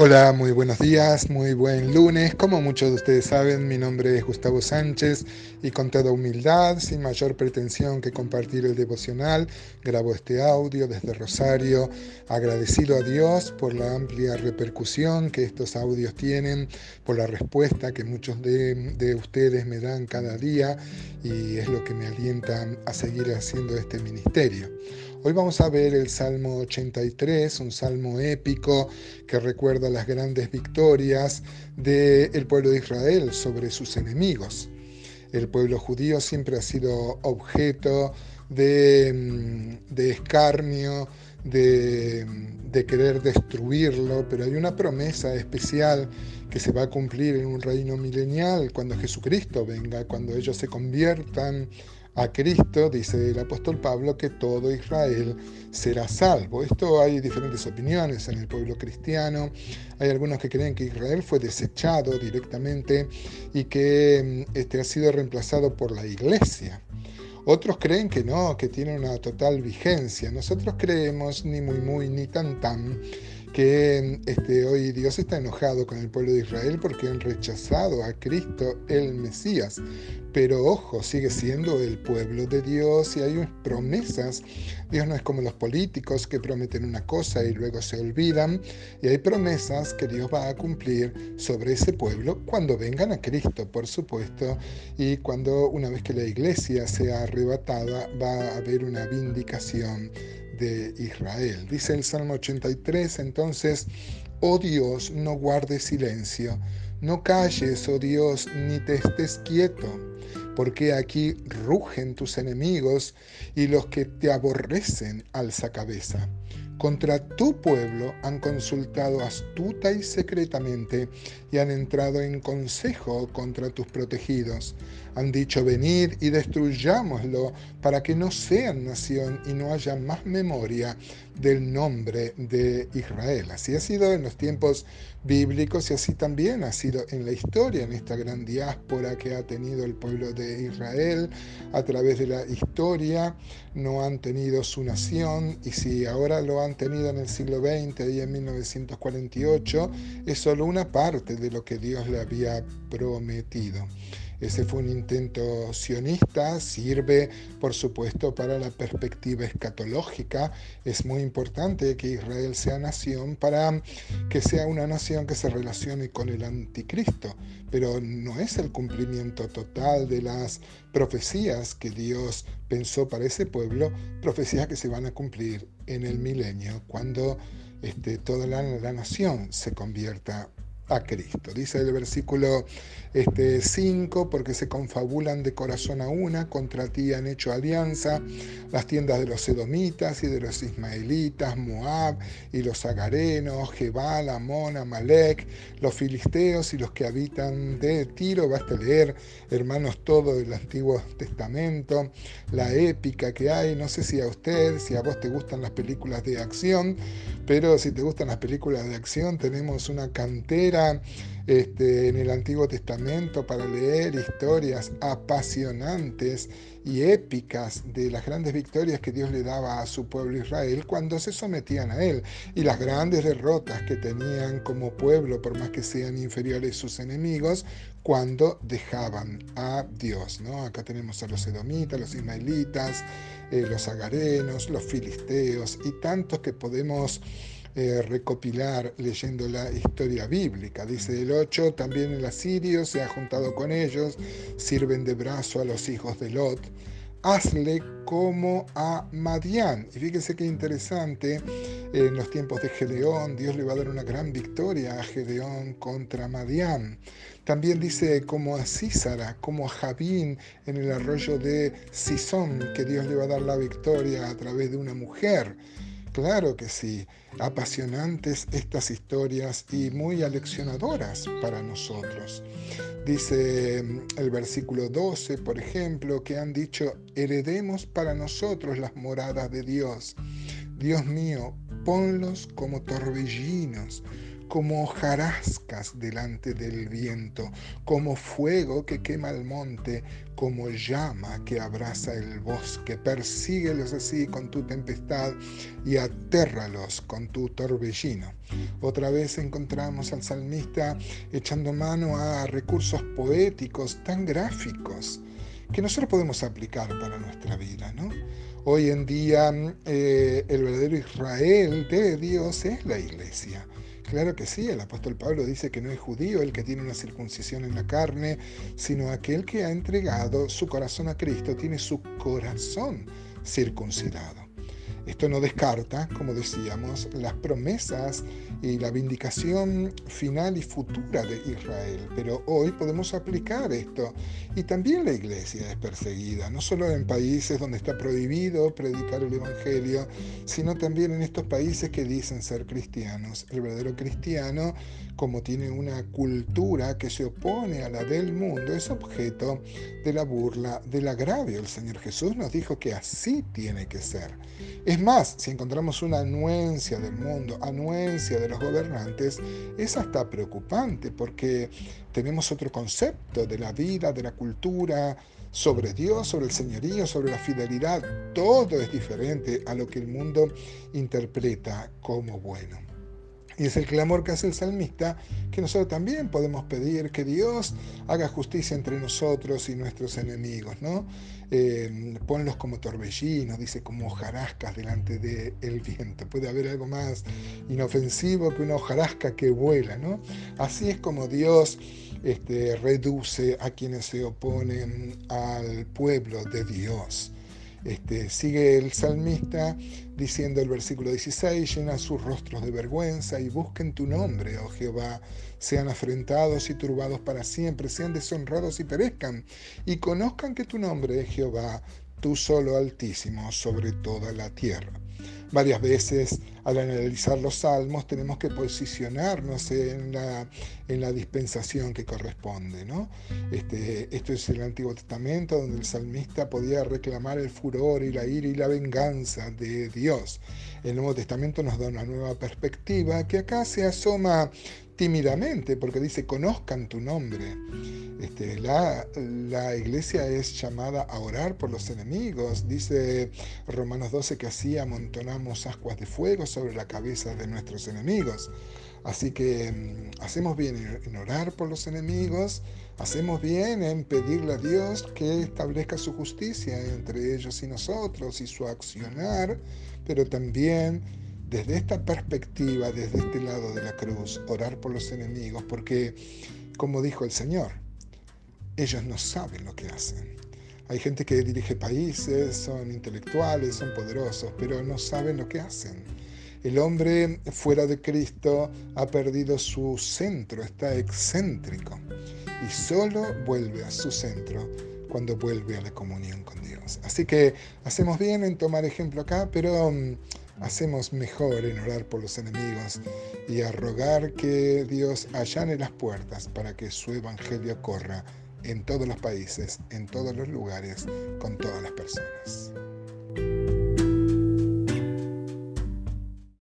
Hola, muy buenos días, muy buen lunes. Como muchos de ustedes saben, mi nombre es Gustavo Sánchez y con toda humildad, sin mayor pretensión que compartir el devocional, grabo este audio desde Rosario, agradecido a Dios por la amplia repercusión que estos audios tienen, por la respuesta que muchos de, de ustedes me dan cada día y es lo que me alienta a seguir haciendo este ministerio. Hoy vamos a ver el Salmo 83, un salmo épico que recuerda las grandes victorias del pueblo de Israel sobre sus enemigos. El pueblo judío siempre ha sido objeto de, mm, escarnio, de, de, querer destruirlo, pero hay una promesa especial que se va a cumplir en un reino milenial cuando Jesucristo venga, cuando ellos se conviertan a Cristo, dice el apóstol Pablo, que todo Israel será salvo. Esto hay diferentes opiniones en el pueblo cristiano. Hay algunos que creen que Israel fue desechado directamente y que mm, este, ha sido reemplazado por la iglesia. Otros creen que no, que tiene una total vigencia. Nosotros creemos ni muy muy ni tan tan que este, hoy Dios está enojado con el pueblo de Israel porque han rechazado a Cristo el Mesías. Pero ojo, sigue siendo el pueblo de Dios y hay promesas. Dios no es como los políticos que prometen una cosa y luego se olvidan. Y hay promesas que Dios va a cumplir sobre ese pueblo cuando vengan a Cristo, por supuesto. Y cuando una vez que la iglesia sea arrebatada va a haber una vindicación de Israel. Dice el Salmo 83, entonces, oh Dios, no guardes silencio, no calles, oh Dios, ni te estés quieto, porque aquí rugen tus enemigos y los que te aborrecen alza cabeza. Contra tu pueblo han consultado astuta y secretamente y han entrado en consejo contra tus protegidos. Han dicho, venid y destruyámoslo para que no sean nación y no haya más memoria del nombre de Israel. Así ha sido en los tiempos bíblicos y así también ha sido en la historia, en esta gran diáspora que ha tenido el pueblo de Israel a través de la historia. No han tenido su nación y si ahora lo han en el siglo XX y en 1948, es solo una parte de lo que Dios le había prometido. Ese fue un intento sionista, sirve por supuesto para la perspectiva escatológica. Es muy importante que Israel sea nación para que sea una nación que se relacione con el anticristo, pero no es el cumplimiento total de las profecías que Dios pensó para ese pueblo, profecías que se van a cumplir en el milenio, cuando este, toda la, la nación se convierta a Cristo. Dice el versículo este, 5, porque se confabulan de corazón a una, contra ti han hecho alianza las tiendas de los edomitas y de los ismaelitas, Moab y los agarenos, Jebal, Amón, Amalek, los filisteos y los que habitan de Tiro. Basta leer, hermanos, todo el Antiguo Testamento, la épica que hay. No sé si a usted, si a vos te gustan las películas de acción, pero si te gustan las películas de acción, tenemos una cantera este, en el Antiguo Testamento para leer historias apasionantes y épicas de las grandes victorias que Dios le daba a su pueblo Israel cuando se sometían a él y las grandes derrotas que tenían como pueblo, por más que sean inferiores sus enemigos, cuando dejaban a Dios. ¿no? Acá tenemos a los edomitas, los ismaelitas, eh, los agarenos, los filisteos y tantos que podemos eh, recopilar leyendo la historia bíblica. Dice el 8, también el asirio se ha juntado con ellos, sirven de brazo a los hijos de Lot. Hazle como a Madián. Y fíjense qué interesante, en los tiempos de Gedeón, Dios le va a dar una gran victoria a Gedeón contra Madián. También dice como a Císara, como a Jabín en el arroyo de Sison, que Dios le va a dar la victoria a través de una mujer. Claro que sí, apasionantes estas historias y muy aleccionadoras para nosotros. Dice mm, el versículo 12, por ejemplo, que han dicho, heredemos para nosotros las moradas de Dios. Dios mío, ponlos como torbellinos, como hojarascas delante del viento, como fuego que quema el monte, como llama que abraza el bosque. Persíguelos así con tu tempestad y atérralos con tu torbellino. Otra vez encontramos al salmista echando mano a recursos poéticos tan gráficos que nosotros podemos aplicar para nuestra vida, ¿no? Hoy en día eh, el verdadero Israel de Dios es la iglesia. Claro que sí, el apóstol Pablo dice que no es judío el que tiene una circuncisión en la carne, sino aquel que ha entregado su corazón a Cristo, tiene su corazón circuncidado. Esto no descarta, como decíamos, las promesas y la vindicación final y futura de Israel, pero hoy podemos aplicar esto. Y también la iglesia es perseguida, no solo en países donde está prohibido predicar el Evangelio, sino también en estos países que dicen ser cristianos. El verdadero cristiano, como tiene una cultura que se opone a la del mundo, es objeto de la burla, del agravio. El Señor Jesús nos dijo que así tiene que ser. Es más, si encontramos una anuencia del mundo, anuencia de los gobernantes, es hasta preocupante porque tenemos otro concepto de la vida, de la cultura, sobre Dios, sobre el señorío, sobre la fidelidad. Todo es diferente a lo que el mundo interpreta como bueno. Y es el clamor que hace el salmista que nosotros también podemos pedir que Dios haga justicia entre nosotros y nuestros enemigos, ¿no? Eh, ponlos como torbellinos, dice, como hojarascas delante del viento. Puede haber algo más inofensivo que una hojarasca que vuela, ¿no? Así es como Dios este, reduce a quienes se oponen al pueblo de Dios. Este, sigue el salmista diciendo el versículo 16, llena sus rostros de vergüenza y busquen tu nombre, oh Jehová, sean afrentados y turbados para siempre, sean deshonrados y perezcan, y conozcan que tu nombre es Jehová, tú solo altísimo sobre toda la tierra. Varias veces al analizar los salmos tenemos que posicionarnos en la, en la dispensación que corresponde. ¿no? Este, esto es el Antiguo Testamento donde el salmista podía reclamar el furor y la ira y la venganza de Dios. El Nuevo Testamento nos da una nueva perspectiva que acá se asoma tímidamente, porque dice, conozcan tu nombre. Este, la, la, iglesia es llamada a orar por los enemigos. Dice Romanos 12 que así amontonamos ascuas de fuego sobre la cabeza de nuestros enemigos. Así que mm, hacemos bien en orar por los enemigos, hacemos bien en pedirle a Dios que establezca su justicia entre ellos y nosotros y su accionar, pero también desde esta perspectiva, desde este lado de la cruz, orar por los enemigos, porque, como dijo el Señor, ellos no saben lo que hacen. Hay gente que dirige países, son intelectuales, son poderosos, pero no saben lo que hacen. El hombre fuera de Cristo ha perdido su centro, está excéntrico y solo vuelve a su centro cuando vuelve a la comunión con Dios. Así que hacemos bien en tomar ejemplo acá, pero mm, hacemos mejor en orar por los enemigos y a rogar que Dios allane las puertas para que su evangelio corra en todos los países, en todos los lugares, con todas las personas.